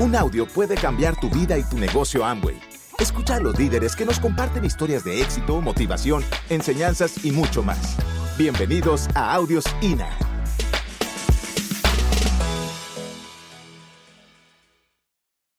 Un audio puede cambiar tu vida y tu negocio Amway. Escucha a los líderes que nos comparten historias de éxito, motivación, enseñanzas y mucho más. Bienvenidos a Audios INA.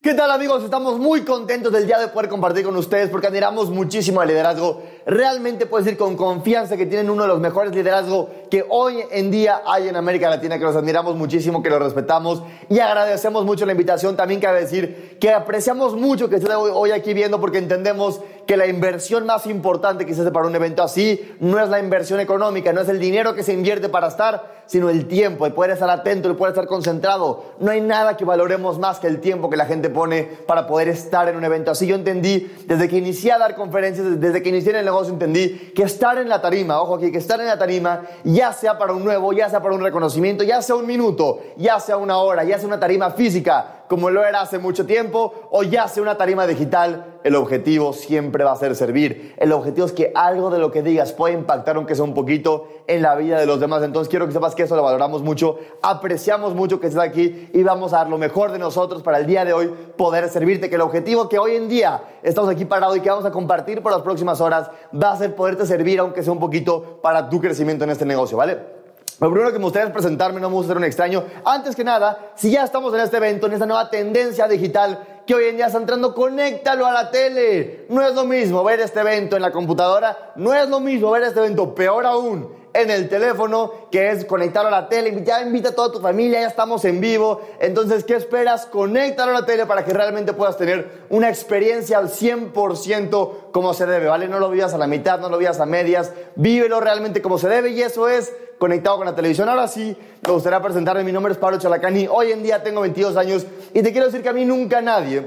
¿Qué tal amigos? Estamos muy contentos del día de poder compartir con ustedes porque admiramos muchísimo el liderazgo. Realmente puedo decir con confianza que tienen uno de los mejores liderazgos que hoy en día hay en América Latina, que los admiramos muchísimo, que los respetamos y agradecemos mucho la invitación. También cabe decir que apreciamos mucho que estén hoy aquí viendo porque entendemos que la inversión más importante que se hace para un evento así no es la inversión económica, no es el dinero que se invierte para estar, sino el tiempo, el poder estar atento, el poder estar concentrado. No hay nada que valoremos más que el tiempo que la gente pone para poder estar en un evento así. Yo entendí, desde que inicié a dar conferencias, desde que inicié en el negocio, entendí que estar en la tarima, ojo aquí, que estar en la tarima, ya sea para un nuevo, ya sea para un reconocimiento, ya sea un minuto, ya sea una hora, ya sea una tarima física, como lo era hace mucho tiempo, o ya sea una tarima digital, el objetivo siempre va a ser servir. El objetivo es que algo de lo que digas pueda impactar, aunque sea un poquito, en la vida de los demás. Entonces quiero que sepas que eso lo valoramos mucho, apreciamos mucho que estés aquí y vamos a dar lo mejor de nosotros para el día de hoy poder servirte. Que el objetivo que hoy en día estamos aquí parados y que vamos a compartir por las próximas horas va a ser poderte servir, aunque sea un poquito, para tu crecimiento en este negocio, ¿vale? Lo primero que me gustaría es presentarme, no me gusta ser un extraño. Antes que nada, si ya estamos en este evento, en esta nueva tendencia digital que hoy en día está entrando, conéctalo a la tele. No es lo mismo ver este evento en la computadora, no es lo mismo ver este evento, peor aún, en el teléfono, que es conectarlo a la tele. Ya invita a toda tu familia, ya estamos en vivo. Entonces, ¿qué esperas? Conéctalo a la tele para que realmente puedas tener una experiencia al 100% como se debe, ¿vale? No lo vivas a la mitad, no lo vivas a medias, vívelo realmente como se debe y eso es conectado con la televisión. Ahora sí, me gustaría presentarme. Mi nombre es Pablo Chalacani. Hoy en día tengo 22 años y te quiero decir que a mí nunca nadie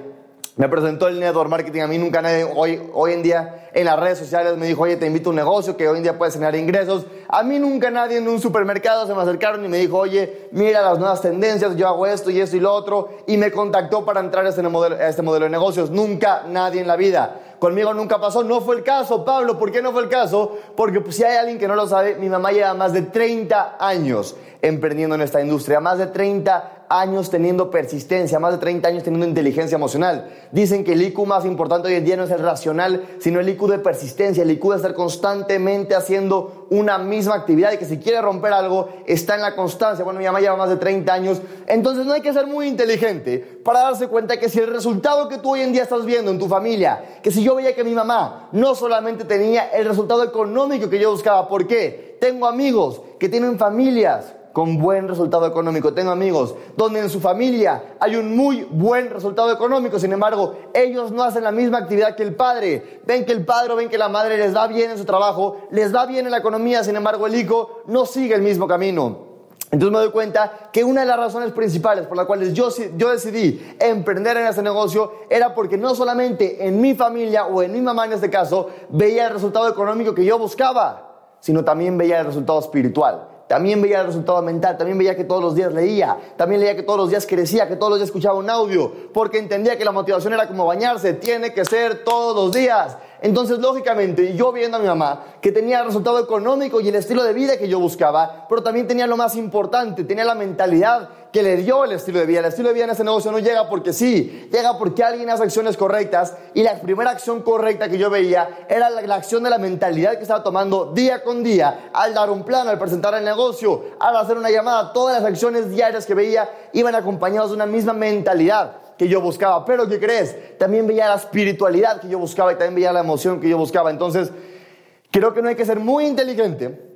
me presentó el network marketing. A mí nunca nadie, hoy, hoy en día en las redes sociales me dijo, oye, te invito a un negocio que hoy en día puedes generar ingresos. A mí nunca nadie en un supermercado se me acercaron y me dijo, oye, mira las nuevas tendencias, yo hago esto y esto y lo otro. Y me contactó para entrar a este modelo, a este modelo de negocios. Nunca nadie en la vida. Conmigo nunca pasó, no fue el caso, Pablo, ¿por qué no fue el caso? Porque pues, si hay alguien que no lo sabe, mi mamá lleva más de 30 años emprendiendo en esta industria, más de 30 años teniendo persistencia, más de 30 años teniendo inteligencia emocional. Dicen que el IQ más importante hoy en día no es el racional, sino el IQ de persistencia, el IQ de estar constantemente haciendo una misma actividad y que si quiere romper algo está en la constancia. Bueno, mi mamá lleva más de 30 años, entonces no hay que ser muy inteligente para darse cuenta que si el resultado que tú hoy en día estás viendo en tu familia, que si yo veía que mi mamá no solamente tenía el resultado económico que yo buscaba, ¿por qué? Tengo amigos que tienen familias con buen resultado económico. Tengo amigos donde en su familia hay un muy buen resultado económico, sin embargo, ellos no hacen la misma actividad que el padre. Ven que el padre o ven que la madre les va bien en su trabajo, les va bien en la economía, sin embargo, el hijo no sigue el mismo camino. Entonces me doy cuenta que una de las razones principales por las cuales yo, yo decidí emprender en este negocio era porque no solamente en mi familia o en mi mamá en este caso veía el resultado económico que yo buscaba, sino también veía el resultado espiritual. También veía el resultado mental, también veía que todos los días leía, también leía que todos los días crecía, que todos los días escuchaba un audio, porque entendía que la motivación era como bañarse, tiene que ser todos los días. Entonces, lógicamente, yo viendo a mi mamá, que tenía el resultado económico y el estilo de vida que yo buscaba, pero también tenía lo más importante, tenía la mentalidad que le dio el estilo de vida. El estilo de vida en ese negocio no llega porque sí, llega porque alguien hace acciones correctas y la primera acción correcta que yo veía era la, acción de la mentalidad que estaba tomando día con día al dar un plan, al presentar el negocio, al hacer una llamada. Todas las acciones diarias que veía iban acompañadas de una misma mentalidad que yo buscaba. Pero ¿qué crees? También veía la espiritualidad que yo buscaba y también veía la emoción que yo buscaba. Entonces, creo que no hay que ser muy inteligente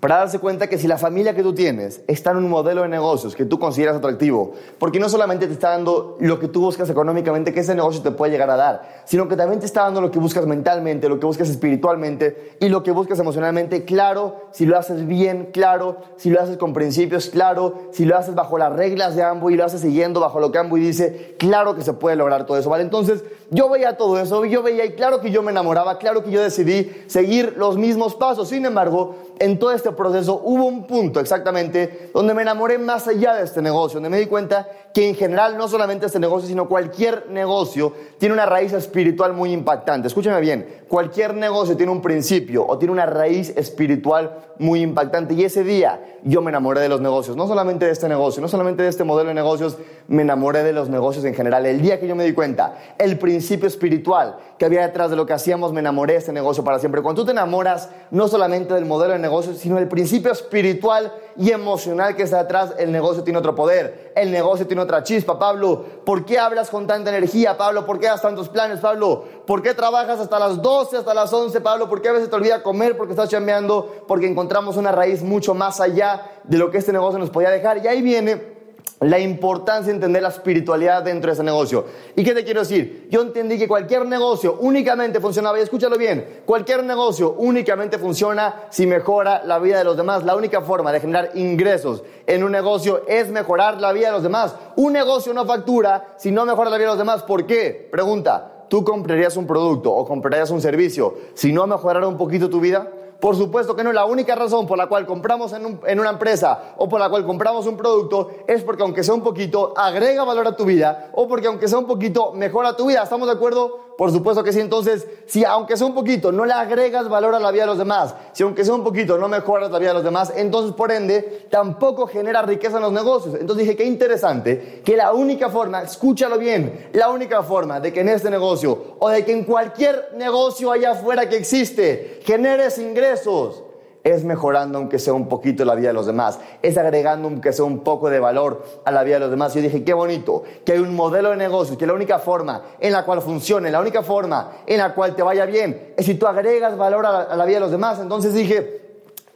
para darse cuenta que si la familia que tú tienes está en un modelo de negocios que tú consideras atractivo, porque no solamente te está dando lo que tú buscas económicamente, que ese negocio te puede llegar a dar, sino que también te está dando lo que buscas mentalmente, lo que buscas espiritualmente y lo que buscas emocionalmente, claro, si lo haces bien, claro, si lo haces con principios, claro, si lo haces bajo las reglas de Amway y lo haces siguiendo bajo lo que Amway dice, claro que se puede lograr todo eso, ¿vale? Entonces, yo veía todo eso, yo veía y claro que yo me enamoraba, claro que yo decidí seguir los mismos pasos, sin embargo, en todo este este proceso hubo un punto exactamente donde me enamoré más allá de este negocio, donde me di cuenta que en general no solamente este negocio, sino cualquier negocio tiene una raíz espiritual muy impactante. Escúchame bien, cualquier negocio tiene un principio o tiene una raíz espiritual muy impactante y ese día yo me enamoré de los negocios, no solamente de este negocio, no solamente de este modelo de negocios, me enamoré de los negocios en general. El día que yo me di cuenta, el principio espiritual que había detrás de lo que hacíamos, me enamoré de este negocio para siempre. Cuando tú te enamoras no solamente del modelo de negocios, sino del principio espiritual y emocional que está detrás, el negocio tiene otro poder, el negocio tiene chispa. Pablo, ¿por qué hablas con tanta energía? Pablo, ¿por qué das tantos planes? Pablo, ¿por qué trabajas hasta las 12, hasta las 11? Pablo, ¿por qué a veces te olvida comer porque estás chambeando? Porque encontramos una raíz mucho más allá de lo que este negocio nos podía dejar. Y ahí viene la importancia de entender la espiritualidad dentro de ese negocio. ¿Y qué te quiero decir? Yo entendí que cualquier negocio únicamente funcionaba, y escúchalo bien, cualquier negocio únicamente funciona si mejora la vida de los demás. La única forma de generar ingresos en un negocio es mejorar la vida de los demás. Un negocio no factura si no mejora la vida de los demás. ¿Por qué? Pregunta, ¿tú comprarías un producto o comprarías un servicio si no mejorara un poquito tu vida? Por supuesto que no, la única razón por la cual compramos en, una empresa o por la cual compramos un producto es porque aunque sea un poquito, agrega valor a tu vida o porque aunque sea un poquito, mejora tu vida. ¿Estamos de acuerdo? Por supuesto que sí. Entonces, si aunque sea un poquito no le agregas valor a la vida de los demás, si aunque sea un poquito no mejoras la vida de los demás, entonces por ende tampoco genera riqueza en los negocios. Entonces dije, qué interesante que la única forma, escúchalo bien, la única forma de que en este negocio o de que en cualquier negocio allá afuera que existe generes ingresos es mejorando aunque sea un poquito la vida de los demás, es agregando aunque sea un poco de valor a la vida de los demás. Yo dije, qué bonito, que hay un modelo de negocio, que la única forma en la cual funcione, la única forma en la cual te vaya bien, es si tú agregas valor a la, a la vida de los demás. Entonces dije,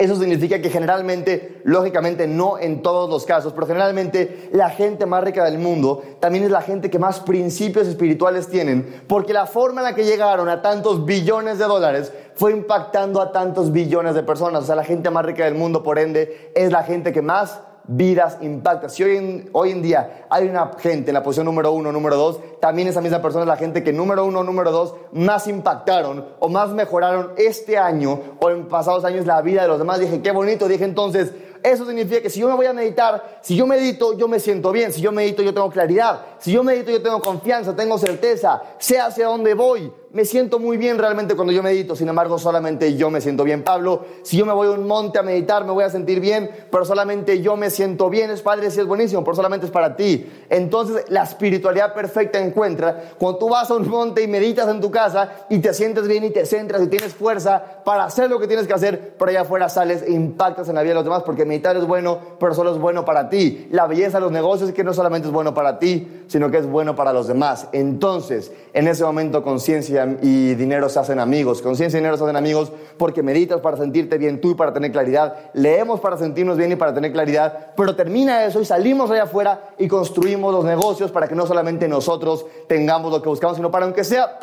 eso significa que generalmente, lógicamente no en todos los casos, pero generalmente la gente más rica del mundo también es la gente que más principios espirituales tienen, porque la forma en la que llegaron a tantos billones de dólares fue impactando a tantos billones de personas. O sea, la gente más rica del mundo, por ende, es la gente que más vidas impacta. Si hoy en, hoy en día hay una gente en la posición número uno, número dos, también esa misma persona es la gente que número uno, número dos más impactaron o más mejoraron este año o en pasados años la vida de los demás. Dije, qué bonito. Dije entonces, eso significa que si yo me voy a meditar, si yo medito, yo me siento bien. Si yo medito, yo tengo claridad. Si yo medito, yo tengo confianza, tengo certeza. Sé hacia dónde voy me siento muy bien realmente cuando yo medito, sin embargo solamente yo me siento bien. Pablo, si yo me voy a un monte a meditar, me voy a sentir bien, pero solamente yo me siento bien. Es Padre, si es buenísimo, pero solamente es para ti. Entonces la espiritualidad perfecta encuentra cuando tú vas a un monte y meditas en tu casa y te sientes bien y te centras y tienes fuerza para hacer lo que tienes que hacer, pero allá afuera sales e impactas en la vida de los demás porque meditar es bueno, pero solo es bueno para ti. La belleza de los negocios es que no solamente es bueno para ti, sino que es bueno para los demás. Entonces, en ese momento conciencia y dinero se hacen amigos. Conciencia y dinero se hacen amigos porque meditas para sentirte bien tú y para tener claridad. Leemos para sentirnos bien y para tener claridad. Pero termina eso y salimos allá afuera y construimos los negocios para que no solamente nosotros tengamos lo que buscamos, sino para aunque sea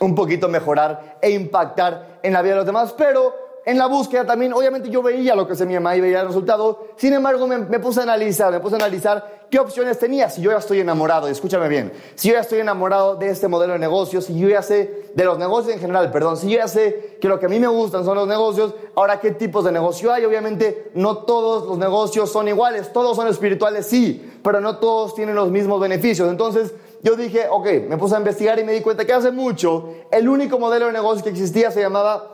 un poquito mejorar e impactar en la vida de los demás. Pero en la búsqueda también, obviamente yo veía lo que se me llamaba y veía el resultado. Sin embargo, me, me, puse a analizar, me puse a analizar qué opciones tenía. Si yo ya estoy enamorado, escúchame bien, si yo ya estoy enamorado de este modelo de negocios, si yo ya sé de los negocios en general, perdón, si yo ya sé que lo que a mí me gustan son los negocios, ahora qué tipos de negocio hay. Obviamente, no todos los negocios son iguales, todos son espirituales, sí, pero no todos tienen los mismos beneficios. Entonces, yo dije, ok, me puse a investigar y me di cuenta que hace mucho el único modelo de negocio que existía se llamaba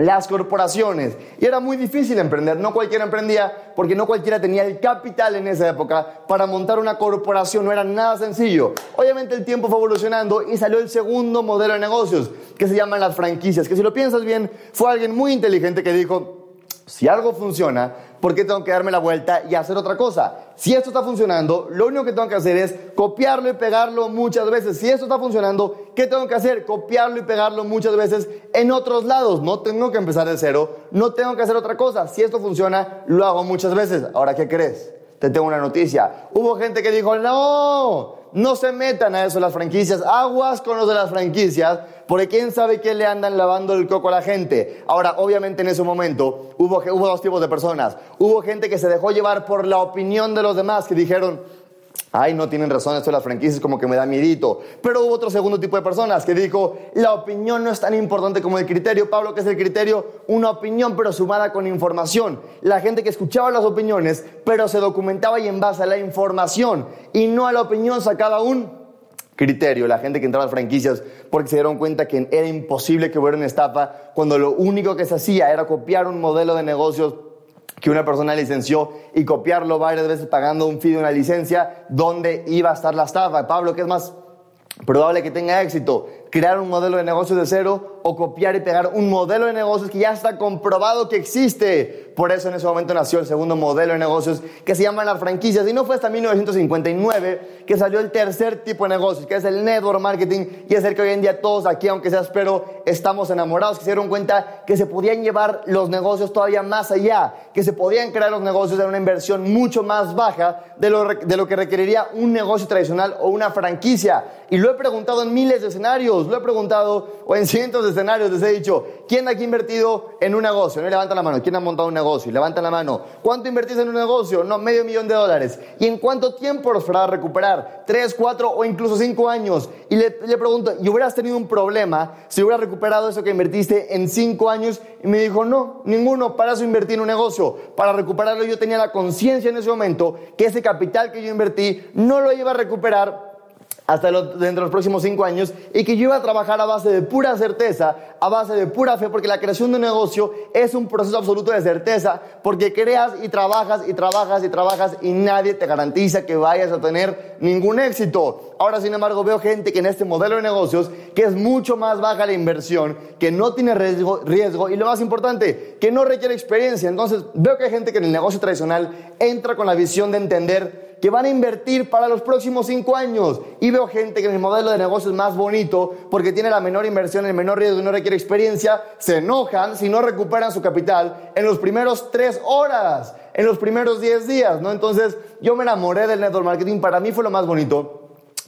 las corporaciones. Y era muy difícil emprender, no cualquiera emprendía porque no cualquiera tenía el capital en esa época para montar una corporación, no era nada sencillo. Obviamente el tiempo fue evolucionando y salió el segundo modelo de negocios que se llaman las franquicias, que si lo piensas bien fue alguien muy inteligente que dijo, si algo funciona, ¿por qué tengo que darme la vuelta y hacer otra cosa? Si esto está funcionando, lo único que tengo que hacer es copiarlo y pegarlo muchas veces. Si esto está funcionando, ¿qué tengo que hacer? Copiarlo y pegarlo muchas veces en otros lados. No tengo que empezar de cero, no tengo que hacer otra cosa. Si esto funciona, lo hago muchas veces. Ahora, ¿qué crees? Te tengo una noticia. Hubo gente que dijo, no, no se metan a eso las franquicias, aguas con los de las franquicias, porque quién sabe qué le andan lavando el coco a la gente. Ahora, obviamente en ese momento hubo, hubo dos tipos de personas. Hubo gente que se dejó llevar por la opinión de los demás, que dijeron, Ay, no tienen razón esto de las franquicias, como que me da miedito. Pero hubo otro segundo tipo de personas que dijo, la opinión no es tan importante como el criterio. Pablo, ¿qué es el criterio? Una opinión, pero sumada con información. La gente que escuchaba las opiniones, pero se documentaba y en base a la información y no a la opinión sacaba un criterio. La gente que entraba a las franquicias porque se dieron cuenta que era imposible que hubiera una estafa cuando lo único que se hacía era copiar un modelo de negocios que una persona licenció y copiarlo varias veces pagando un fee de una licencia, ¿dónde iba a estar la estafa? Pablo, ¿qué es más probable que tenga éxito? ¿Crear un modelo de negocios de cero o copiar y pegar un modelo de negocios que ya está comprobado que existe? Por eso en ese momento nació el segundo modelo de negocios que se llaman las franquicias. Y no fue hasta 1959 que salió el tercer tipo de negocios, que es el network marketing, y es el que hoy en día todos aquí, aunque sea espero, estamos enamorados, que se dieron cuenta que se podían llevar los negocios todavía más allá, que se podían crear los negocios de una inversión mucho más baja de lo, de lo que requeriría un negocio tradicional o una franquicia. Y lo he preguntado en miles de escenarios, lo he preguntado o en cientos de escenarios, les he dicho, ¿quién aquí ha invertido en un negocio? No levanta la mano, ¿quién ha montado un negocio? Levanta la mano, ¿cuánto invertís en un negocio? No, medio millón de dólares. ¿Y en cuánto tiempo los a recuperar? ¿Tres, cuatro o incluso cinco años? Y le, le pregunto, ¿y hubieras tenido un problema si hubieras recuperado eso que invertiste en cinco años? Y me dijo, no, ninguno, para eso invertí en un negocio. Para recuperarlo yo tenía la conciencia en ese momento que ese capital que yo invertí no lo iba a recuperar hasta dentro de los próximos cinco años y que yo iba a trabajar a base de pura certeza, a base de pura fe, porque la creación de un negocio es un proceso absoluto de certeza, porque creas y trabajas y trabajas y trabajas y nadie te garantiza que vayas a tener ningún éxito. Ahora, sin embargo, veo gente que en este modelo de negocios, que es mucho más baja la inversión, que no tiene riesgo, riesgo y lo más importante, que no requiere experiencia. Entonces, veo que hay gente que en el negocio tradicional entra con la visión de entender que van a invertir para los próximos cinco años. Y veo gente que en el modelo de negocio es más bonito porque tiene la menor inversión, el menor riesgo y no requiere experiencia, se enojan si no recuperan su capital en los primeros tres horas, en los primeros diez días, ¿no? Entonces, yo me enamoré del network marketing, para mí fue lo más bonito.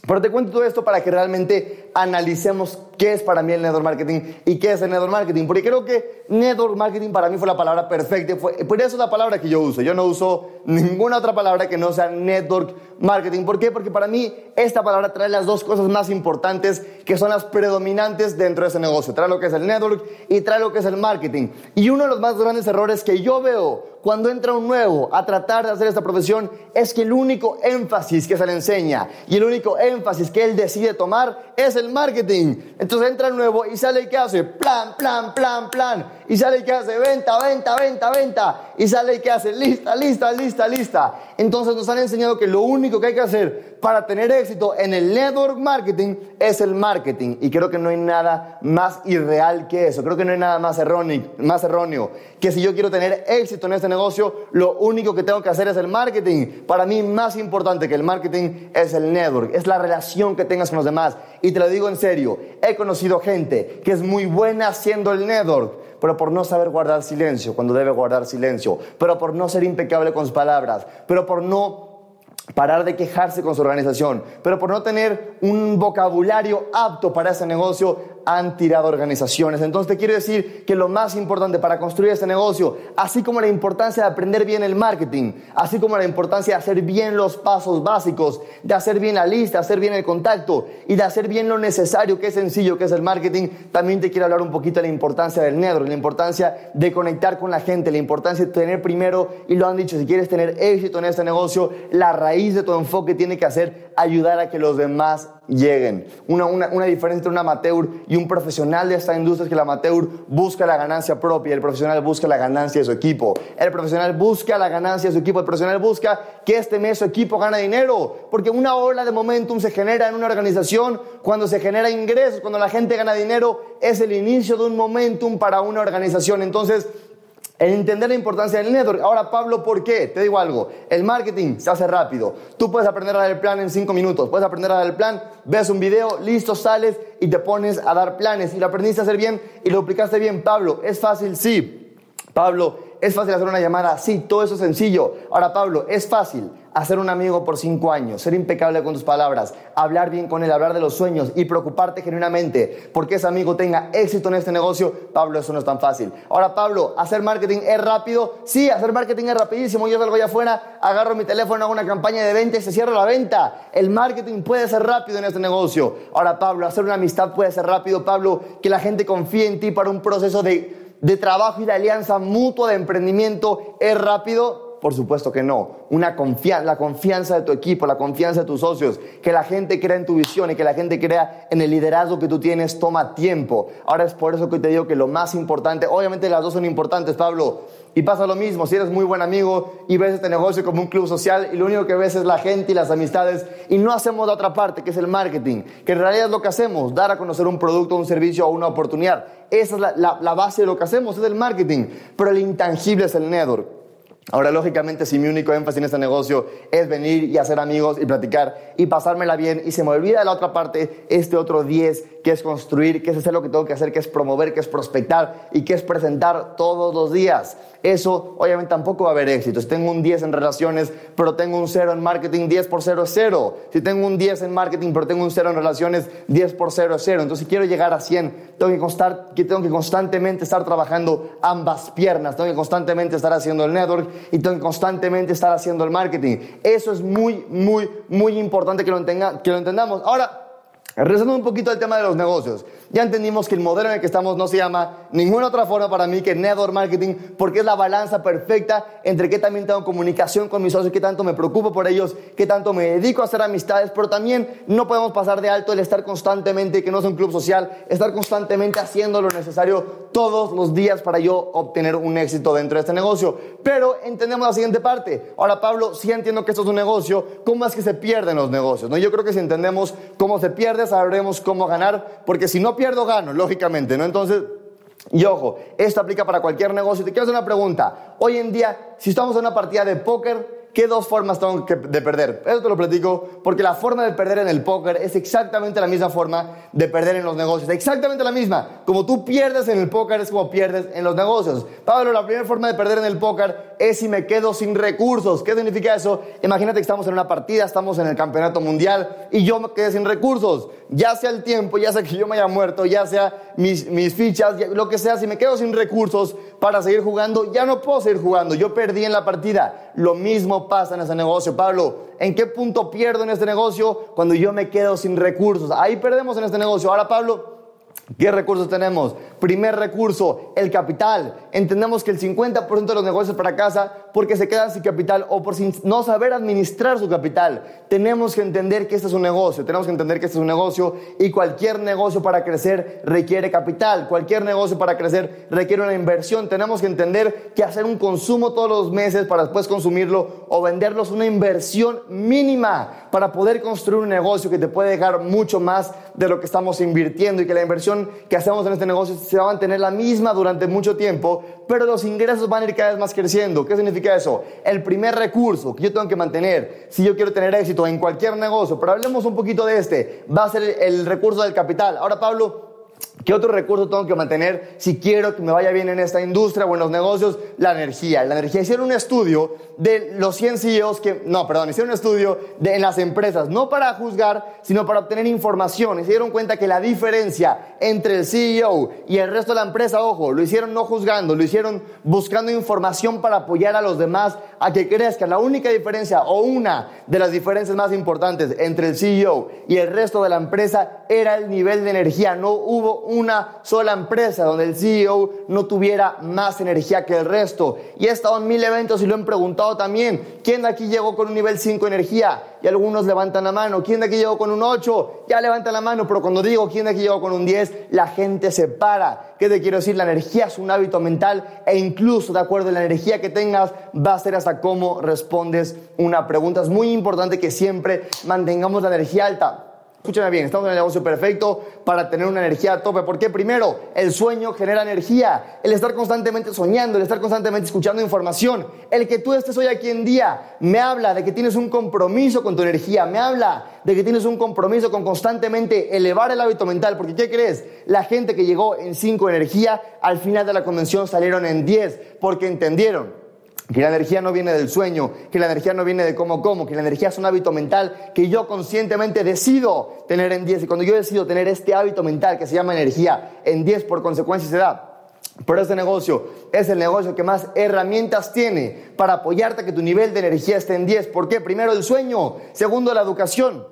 Pero te cuento todo esto para que realmente analicemos qué es para mí el network marketing y qué es el network marketing. Porque creo que network marketing para mí fue la palabra perfecta. Fue, por eso es la palabra que yo uso. Yo no uso ninguna otra palabra que no sea network marketing. ¿Por qué? Porque para mí esta palabra trae las dos cosas más importantes que son las predominantes dentro de ese negocio. Trae lo que es el network y trae lo que es el marketing. Y uno de los más grandes errores que yo veo cuando entra un nuevo a tratar de hacer esta profesión es que el único énfasis que se le enseña y el único énfasis que él decide tomar es el marketing. Entonces entra el nuevo y sale y ¿qué hace? Plan, plan, plan, plan. Y sale y ¿qué hace? Venta, venta, venta, venta. Y sale y ¿qué hace? Lista, lista, lista, lista. Entonces nos han enseñado que lo único que hay que hacer para tener éxito en el network marketing es el marketing. Y creo que no hay nada más irreal que eso. Creo que no hay nada más erróneo, más erróneo que si yo quiero tener éxito en este negocio, lo único que tengo que hacer es el marketing. Para mí, más importante que el marketing es el network, es la relación que tengas con los demás. Y te lo digo en serio, he conocido gente que es muy buena haciendo el network, pero por no saber guardar silencio cuando debe guardar silencio, pero por no ser impecable con sus palabras, pero por no parar de quejarse con su organización, pero por no tener un vocabulario apto para ese negocio, han tirado organizaciones. Entonces te quiero decir que lo más importante para construir este negocio, así como la importancia de aprender bien el marketing, así como la importancia de hacer bien los pasos básicos, de hacer bien la lista, hacer bien el contacto y de hacer bien lo necesario, que es sencillo, que es el marketing, también te quiero hablar un poquito de la importancia del network, la importancia de conectar con la gente, la importancia de tener primero, y lo han dicho, si quieres tener éxito en este negocio, la raíz de tu enfoque tiene que hacer ayudar a que los demás lleguen. Una, una, diferencia entre un amateur y un profesional de esta industria es que el amateur busca la ganancia propia, el profesional busca la ganancia de su equipo. El profesional busca la ganancia de su equipo, el profesional busca que este mes su equipo gane dinero, porque una ola de momentum se genera en una organización cuando se genera ingresos, cuando la gente gana dinero, es el inicio de un momentum para una organización. Entonces, entender la importancia del network. Ahora, Pablo, ¿por qué? Te digo algo. El marketing se hace rápido. Tú puedes aprender a dar el plan en cinco minutos. Puedes aprender a dar el plan, ves un video, listo, sales y te pones a dar planes. Y lo aprendiste a hacer bien y lo aplicaste bien. Pablo, ¿es fácil? Sí. Pablo, ¿es fácil hacer una llamada? Sí, todo eso es sencillo. Ahora, Pablo, ¿es fácil hacer un amigo por cinco años, ser impecable con tus palabras, hablar bien con él, hablar de los sueños y preocuparte genuinamente porque ese amigo tenga éxito en este negocio, Pablo, eso no es tan fácil. Ahora, Pablo, ¿hacer marketing es rápido? Sí, hacer marketing es rapidísimo. Yo salgo allá afuera, agarro mi teléfono, hago una campaña de venta y se cierra la venta. El marketing puede ser rápido en este negocio. Ahora, Pablo, hacer una amistad puede ser rápido. Pablo, que la gente confíe en ti para un proceso de, de trabajo y de alianza mutua de emprendimiento es rápido. Por supuesto que no. Una confianza, la confianza de tu equipo, la confianza de tus socios, que la gente crea en tu visión y que la gente crea en el liderazgo que tú tienes toma tiempo. Ahora es por eso que te digo que lo más importante, obviamente las dos son importantes, Pablo, y pasa lo mismo, si eres muy buen amigo y ves este negocio como un club social y lo único que ves es la gente y las amistades y no hacemos la otra parte, que es el marketing, que en realidad es lo que hacemos, dar a conocer un producto, un servicio o una oportunidad. Esa es la, la base de lo que hacemos, es el marketing, pero el intangible es el network. Ahora, lógicamente, si mi único énfasis en este negocio es venir y hacer amigos y platicar y pasármela bien y se me olvida la otra parte, este otro 10 que es construir, que es hacer lo que tengo que hacer, que es promover, que es prospectar y que es presentar todos los días. Eso obviamente tampoco va a haber éxito. Si tengo un 10 en relaciones, pero tengo un 0 en marketing, 10 por 0 es 0. Si tengo un 10 en marketing, pero tengo un 0 en relaciones, 10 por 0 es 0. Entonces, si quiero llegar a 100, tengo que, constar, tengo que constantemente estar trabajando ambas piernas, tengo que constantemente estar haciendo el network y constantemente estar haciendo el marketing. Eso es muy, muy, muy importante que lo, que lo entendamos. Ahora, Regresando un poquito al tema de los negocios, ya entendimos que el modelo en el que estamos no se llama ninguna otra forma para mí que network marketing, porque es la balanza perfecta entre qué también tengo comunicación con mis socios, qué tanto me preocupo por ellos, qué tanto me dedico a hacer amistades, pero también no podemos pasar de alto el estar constantemente, que no es un club social, estar constantemente haciendo lo necesario todos los días para yo obtener un éxito dentro de este negocio. Pero entendemos la siguiente parte. Ahora, Pablo, sí entiendo que esto es un negocio, ¿cómo es que se pierden los negocios? ¿no? Yo creo que si entendemos cómo se pierde, sabremos cómo ganar, porque si no pierdo, gano, lógicamente, ¿no? Entonces, y ojo, esto aplica para cualquier negocio. Te quiero hacer una pregunta. Hoy en día, si estamos en una partida de póker, ¿Qué dos formas tengo de perder? Eso te lo platico porque la forma de perder en el póker es exactamente la misma forma de perder en los negocios. Exactamente la misma. Como tú pierdes en el póker es como pierdes en los negocios. Pablo, la primera forma de perder en el póker es si me quedo sin recursos. ¿Qué significa eso? Imagínate que estamos en una partida, estamos en el campeonato mundial y yo me quedé sin recursos. Ya sea el tiempo, ya sea que yo me haya muerto, ya sea mis, mis fichas, lo que sea, si me quedo sin recursos para seguir jugando, ya no puedo seguir jugando. Yo perdí en la partida. Lo mismo pasa en ese negocio. Pablo, ¿en qué punto pierdo en este negocio? Cuando yo me quedo sin recursos. Ahí perdemos en este negocio. Ahora, Pablo, ¿Qué recursos tenemos? Primer recurso, el capital. Entendemos que el 50% de los negocios casa porque se quedan sin capital o por no saber administrar su capital. Tenemos que entender que este es un negocio, tenemos que entender que este es un negocio y cualquier negocio para crecer requiere capital, cualquier negocio para crecer requiere una inversión. Tenemos que entender que hacer un consumo todos los meses para después consumirlo o venderlo es una inversión mínima para poder construir un negocio que te puede dejar mucho más de lo que estamos invirtiendo y que la inversión que hacemos en este negocio se va a mantener la misma durante mucho tiempo, pero los ingresos van a ir cada vez más creciendo. ¿Qué significa eso? El primer recurso que yo tengo que mantener si yo quiero tener éxito en cualquier negocio, pero hablemos un poquito de este, va a ser el recurso del capital. Ahora, Pablo, ¿Qué otro recurso tengo que mantener si quiero que me vaya bien en esta industria o en los negocios? La energía. La energía. Hicieron un estudio de los 100 CEOs que, no, perdón, hicieron un estudio de, en las empresas, no para juzgar, sino para obtener información. Y se dieron cuenta que la diferencia entre el CEO y el resto de la empresa, ojo, lo hicieron no juzgando, lo hicieron buscando información para apoyar a los demás a que crezcan. La única diferencia o una de las diferencias más importantes entre el CEO y el resto de la empresa era el nivel de energía. No hubo una sola empresa donde el CEO no tuviera más energía que el resto. Y he estado en mil eventos y lo han preguntado también. ¿Quién de aquí llegó con un nivel 5 de energía? Y algunos levantan la mano. ¿Quién de aquí llegó con un 8? Ya levantan la mano. Pero cuando digo quién de aquí llegó con un 10, la gente se para. ¿Qué te quiero decir? La energía es un hábito mental e incluso de acuerdo a la energía que tengas va a ser hasta cómo respondes una pregunta. Es muy importante que siempre mantengamos la energía alta. Escúchame bien, estamos en el negocio perfecto para tener una energía a tope. Porque primero, el sueño genera energía. El estar constantemente soñando, el estar constantemente escuchando información. El que tú estés hoy aquí en día me habla de que tienes un compromiso con tu energía. Me habla de que tienes un compromiso con constantemente elevar el hábito mental. Porque ¿qué crees? La gente que llegó en 5 energía, al final de la convención salieron en 10 porque entendieron que la energía no viene del sueño, que la energía no viene de cómo como, que la energía es un hábito mental que yo conscientemente decido tener en 10. Y cuando yo decido tener este hábito mental que se llama energía en 10, por consecuencia se da. Pero este negocio es el negocio que más herramientas tiene para apoyarte a que tu nivel de energía esté en 10. ¿Por qué? Primero el sueño, segundo la educación.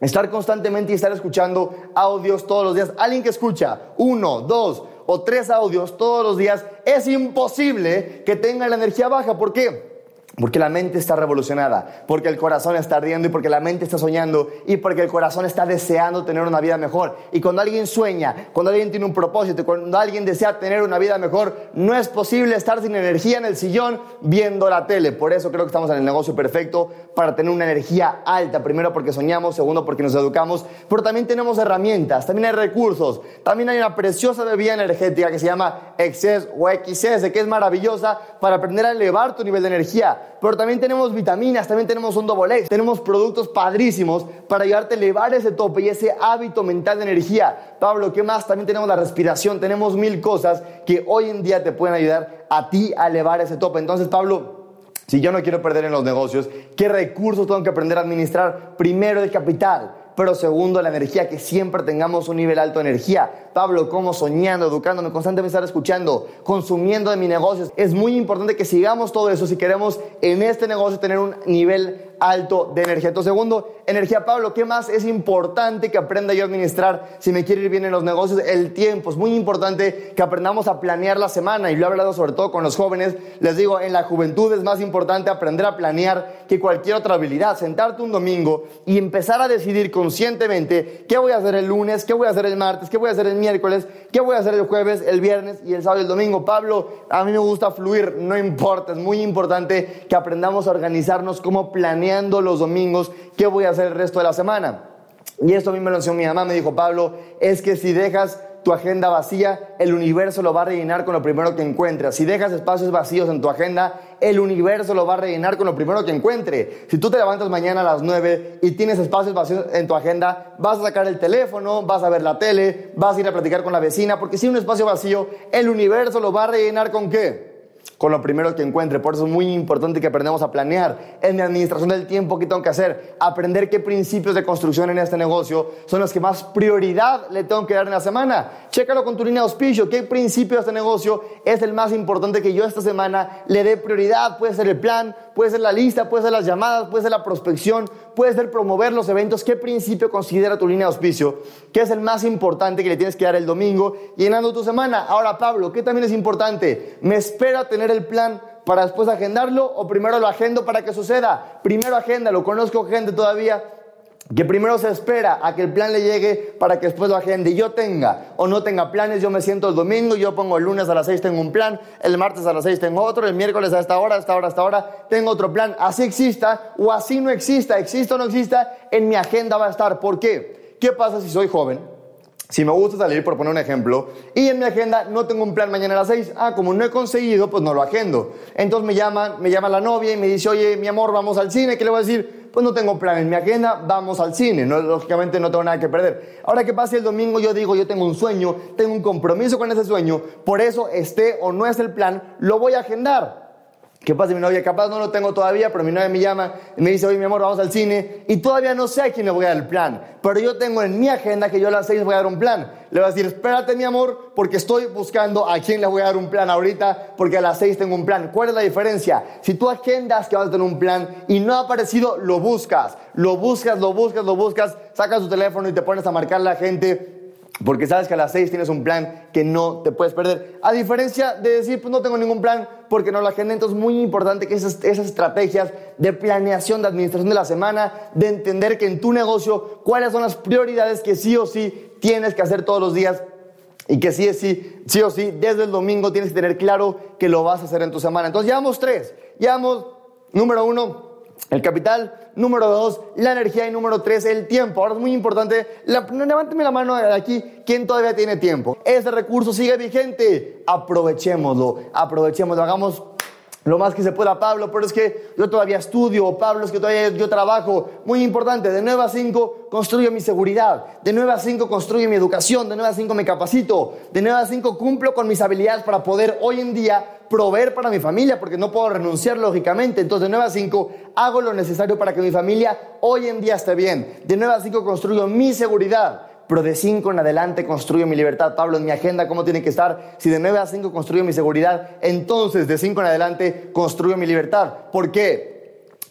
Estar constantemente y estar escuchando audios todos los días. Alguien que escucha uno, dos, o tres audios todos los días, es imposible que tenga la energía baja. ¿Por qué? Porque la mente está revolucionada, porque el corazón está ardiendo y porque la mente está soñando y porque el corazón está deseando tener una vida mejor. Y cuando alguien sueña, cuando alguien tiene un propósito, cuando alguien desea tener una vida mejor, no es posible estar sin energía en el sillón viendo la tele. Por eso creo que estamos en el negocio perfecto para tener una energía alta. Primero porque soñamos, segundo porque nos educamos, pero también tenemos herramientas, también hay recursos, también hay una preciosa bebida energética que se llama Excess o XS, que es maravillosa para aprender a elevar tu nivel de energía pero también tenemos vitaminas, también tenemos un Double tenemos productos padrísimos para ayudarte a elevar ese tope y ese hábito mental de energía. Pablo, ¿qué más? También tenemos la respiración, tenemos mil cosas que hoy en día te pueden ayudar a ti a elevar ese tope. Entonces, Pablo, si yo no quiero perder en los negocios, ¿qué recursos tengo que aprender a administrar? Primero el capital pero segundo, la energía, que siempre tengamos un nivel alto de energía. Pablo, como soñando, educándome, constantemente estar escuchando, consumiendo de mi negocio. Es muy importante que sigamos todo eso si queremos en este negocio tener un nivel alto de energía. Entonces, segundo, energía, Pablo, ¿qué más es importante que aprenda yo a administrar si me quiere ir bien en los negocios? El tiempo. Es muy importante que aprendamos a planear la semana y lo he hablado sobre todo con los jóvenes. Les digo, en la juventud es más importante aprender a planear que cualquier otra habilidad. Sentarte un domingo y empezar a decidir conscientemente qué voy a hacer el lunes, qué voy a hacer el martes, qué voy a hacer el miércoles, qué voy a hacer el jueves, el viernes y el sábado y el domingo. Pablo, a mí me gusta fluir, no importa. Es muy importante que aprendamos a organizarnos como planear los domingos qué voy a hacer el resto de la semana. Y esto a mí me lo enseñó mi mamá, me dijo, Pablo, es que si dejas tu agenda vacía, el universo lo va a rellenar con lo primero que encuentres. Si dejas espacios vacíos en tu agenda, el universo lo va a rellenar con lo primero que encuentre. Si tú te levantas mañana a las 9 y tienes espacios vacíos en tu agenda, vas a sacar el teléfono, vas a ver la tele, vas a ir a platicar con la vecina, porque si hay un espacio vacío, el universo lo va a rellenar con qué? Con lo primero que encuentre. Por eso es muy importante que aprendamos a planear. En mi administración del tiempo, ¿qué tengo que hacer? Aprender qué principios de construcción en este negocio son los que más prioridad le tengo que dar en la semana. Chécalo con tu línea de auspicio. ¿Qué principio de este negocio es el más importante que yo esta semana le dé prioridad? Puede ser el plan, puede ser la lista, puede ser las llamadas, puede ser la prospección, puede ser promover los eventos. ¿Qué principio considera tu línea de auspicio? ¿Qué es el más importante que le tienes que dar el domingo llenando tu semana? Ahora, Pablo, ¿qué también es importante? Me espera tener el plan para después agendarlo o primero lo agendo para que suceda? Primero agéndalo. Conozco gente todavía que primero se espera a que el plan le llegue para que después lo agende. Yo tenga o no tenga planes, yo me siento el domingo, yo pongo el lunes a las 6 tengo un plan, el martes a las 6 tengo otro, el miércoles a esta hora, a esta hora, a tengo otro plan. Así exista o así no exista, exista o no exista, en mi agenda va a estar. ¿Por qué? ¿Qué pasa si soy joven? Si me gusta salir, por poner un ejemplo, y en mi agenda no tengo un plan mañana a las 6, ah, como no he conseguido, pues no lo agendo. Entonces me llama, me llama la novia y me dice, oye, mi amor, vamos al cine, ¿qué le voy a decir? Pues no tengo plan en mi agenda, vamos al cine, no, lógicamente no tengo nada que perder. Ahora que pase el domingo, yo digo, yo tengo un sueño, tengo un compromiso con ese sueño, por eso esté o no es el plan, lo voy a agendar. ¿Qué pasa? Mi novia, capaz no lo tengo todavía, pero mi novia me llama y me dice, oye, mi amor, vamos al cine. Y todavía no sé a quién le voy a dar el plan. Pero yo tengo en mi agenda que yo a las seis voy a dar un plan. Le voy a decir, espérate, mi amor, porque estoy buscando a quién le voy a dar un plan ahorita, porque a las seis tengo un plan. ¿Cuál es la diferencia? Si tú agendas que vas a tener un plan y no ha aparecido, lo buscas. Lo buscas, lo buscas, lo buscas, sacas tu teléfono y te pones a marcar a la gente porque sabes que a las 6 tienes un plan que no te puedes perder. A diferencia de decir, pues no tengo ningún plan porque no la agenda. Entonces es muy importante que esas, esas estrategias de planeación, de administración de la semana, de entender que en tu negocio cuáles son las prioridades que sí o sí tienes que hacer todos los días y que sí, sí, sí o sí, desde el domingo tienes que tener claro que lo vas a hacer en tu semana. Entonces llevamos tres. Llevamos, número uno, el capital, número dos, la energía y número tres, el tiempo. Ahora es muy importante, la, levánteme la mano de aquí, ¿quién todavía tiene tiempo? Ese recurso sigue vigente, aprovechémoslo, aprovechémoslo, hagamos lo más que se pueda, Pablo, pero es que yo todavía estudio, Pablo, es que todavía yo trabajo. Muy importante, de 9 a 5 construyo mi seguridad, de 9 a 5 construyo mi educación, de 9 a 5 me capacito, de 9 a 5 cumplo con mis habilidades para poder hoy en día proveer para mi familia, porque no puedo renunciar lógicamente. Entonces, de 9 a 5 hago lo necesario para que mi familia hoy en día esté bien. De 9 a 5 construyo mi seguridad pero de 5 en adelante construyo mi libertad. Pablo, en mi agenda, ¿cómo tiene que estar? Si de 9 a 5 construyo mi seguridad, entonces de 5 en adelante construyo mi libertad. ¿Por qué?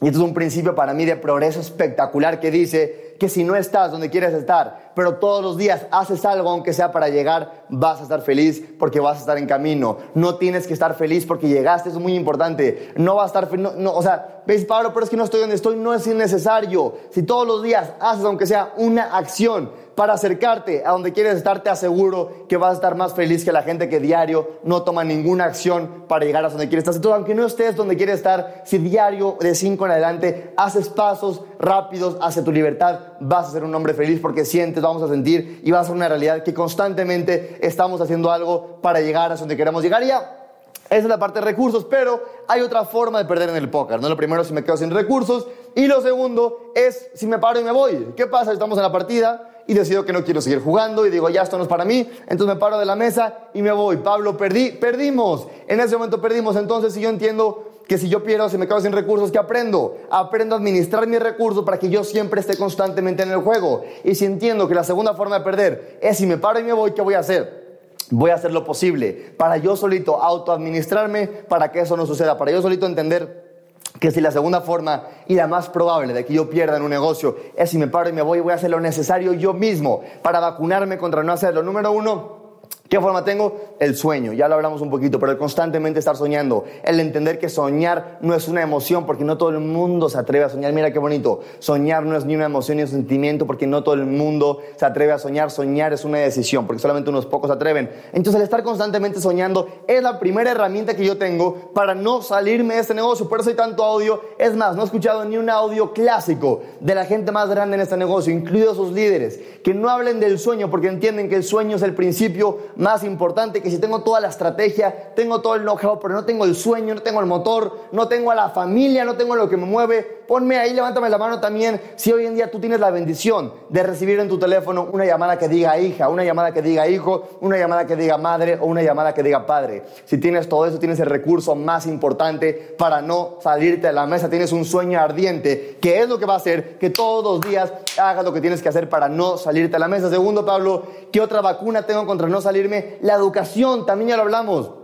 Y esto es un principio para mí de progreso espectacular que dice que si no estás donde quieres estar, pero todos los días haces algo, aunque sea para llegar, vas a estar feliz porque vas a estar en camino. No tienes que estar feliz porque llegaste, es muy importante. No vas a estar feliz, no, o sea, ves, Pablo, pero es que no estoy donde estoy, no es innecesario. Si todos los días haces, aunque sea una acción, para acercarte a donde quieres estar, te aseguro que vas a estar más feliz que la gente que diario no toma ninguna acción para llegar a donde quieres estar. Entonces, aunque no estés donde quieres estar, si diario de 5 en adelante haces pasos rápidos hacia tu libertad, vas a ser un hombre feliz porque sientes, vamos a sentir y va a ser una realidad que constantemente estamos haciendo algo para llegar a donde queremos llegar. Ya, esa es la parte de recursos, pero hay otra forma de perder en el póker. ¿no? Lo primero si me quedo sin recursos y lo segundo es si me paro y me voy. ¿Qué pasa? Estamos en la partida y decido que no quiero seguir jugando y digo, ya esto no es para mí, entonces me paro de la mesa y me voy. Pablo, perdí, perdimos. En ese momento perdimos, entonces si yo entiendo que si yo pierdo, si me quedo sin recursos, ¿qué aprendo? Aprendo a administrar mis recursos para que yo siempre esté constantemente en el juego. Y si entiendo que la segunda forma de perder es si me paro y me voy, ¿qué voy a hacer? Voy a hacer lo posible para yo solito autoadministrarme para que eso no suceda, para yo solito entender que si la segunda forma y la más probable de que yo pierda en un negocio es si me paro y me voy, voy a hacer lo necesario yo mismo para vacunarme contra no hacerlo. Número uno, ¿Qué forma tengo? El sueño, ya lo hablamos un poquito, pero el constantemente estar soñando, el entender que soñar no es una emoción, porque no todo el mundo se atreve a soñar. Mira qué bonito, soñar no es ni una emoción ni un sentimiento, porque no todo el mundo se atreve a soñar. Soñar es una decisión, porque solamente unos pocos se atreven. Entonces el estar constantemente soñando es la primera herramienta que yo tengo para no salirme de este negocio. Por eso hay tanto audio. Es más, no he escuchado ni un audio clásico de la gente más grande en este negocio, incluidos sus líderes, que no hablen del sueño, porque entienden que el sueño es el principio más importante que si tengo toda la estrategia, tengo todo el know-how, pero no tengo el sueño, no tengo el motor, no tengo a la familia, no tengo lo que me mueve. Ponme ahí, levántame la mano también. Si hoy en día tú tienes la bendición de recibir en tu teléfono una llamada que diga hija, una llamada que diga hijo, una llamada que diga madre o una llamada que diga padre. Si tienes todo eso, tienes el recurso más importante para no salirte de la mesa. Tienes un sueño ardiente, que es lo que va a hacer que todos los días hagas lo que tienes que hacer para no salirte de la mesa. Segundo, Pablo, ¿qué otra vacuna tengo contra no salirme? la educación, también ya lo hablamos.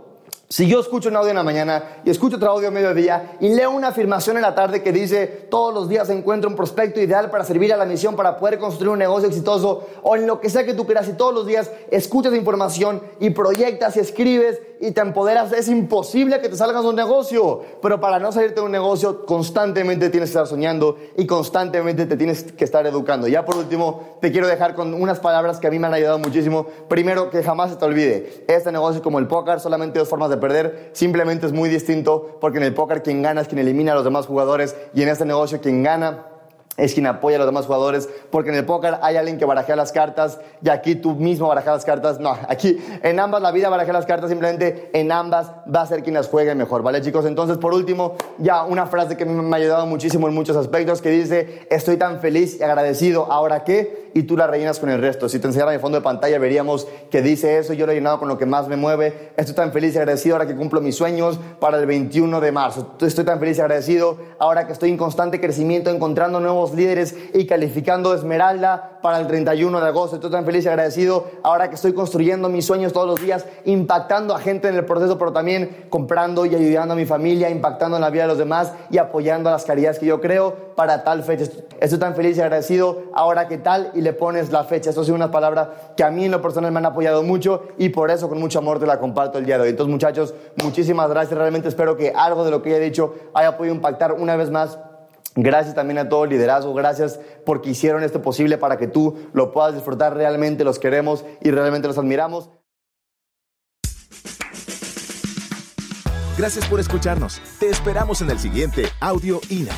Si yo escucho un audio en la mañana y escucho otro audio a mediodía y leo una afirmación en la tarde que dice todos los días encuentro un prospecto ideal para servir a la misión, para poder construir un negocio exitoso o en lo que sea que tú quieras y todos los días escuchas información y proyectas y escribes y te empoderas, es imposible que te salgas de un negocio. Pero para no salirte de un negocio, constantemente tienes que estar soñando y constantemente te tienes que estar educando. Ya por último, te quiero dejar con unas palabras que a mí me han ayudado muchísimo. Primero, que jamás se te olvide, este negocio como el póker, solamente dos formas de perder, simplemente es muy distinto porque en el póker quien gana es quien elimina a los demás jugadores y en este negocio quien gana es quien apoya a los demás jugadores, porque en el póker hay alguien que barajea las cartas y aquí tú mismo barajas las cartas. No, aquí en ambas la vida barajea las cartas, simplemente en ambas va a ser quien las juegue mejor, ¿vale chicos? Entonces, por último, ya una frase que me ha ayudado muchísimo en muchos aspectos que dice, estoy tan feliz y agradecido, ¿ahora qué? Y tú la rellenas con el resto. Si te enseñara mi fondo de pantalla veríamos que dice eso, yo lo he llenado con lo que más me mueve, estoy tan feliz y agradecido ahora que cumplo mis sueños para el 21 de marzo, estoy tan feliz y agradecido ahora que estoy en constante crecimiento, encontrando nuevos líderes y calificando Esmeralda para el 31 de agosto. Estoy tan feliz y agradecido ahora que estoy construyendo mis sueños todos los días, impactando a gente en el proceso, pero también comprando y ayudando a mi familia, impactando en la vida de los demás y apoyando a las caridades que yo creo para tal fecha. Estoy tan feliz y agradecido ahora que tal y le pones la fecha. Esto ha sido una palabra que a mí en lo personal me han apoyado mucho y por eso con mucho amor te la comparto el día de hoy. Entonces muchachos, muchísimas gracias. Realmente espero que algo de lo que he dicho haya podido impactar una vez más Gracias también a todo el liderazgo, gracias porque hicieron esto posible para que tú lo puedas disfrutar. Realmente los queremos y realmente los admiramos. Gracias por escucharnos. Te esperamos en el siguiente Audio INA.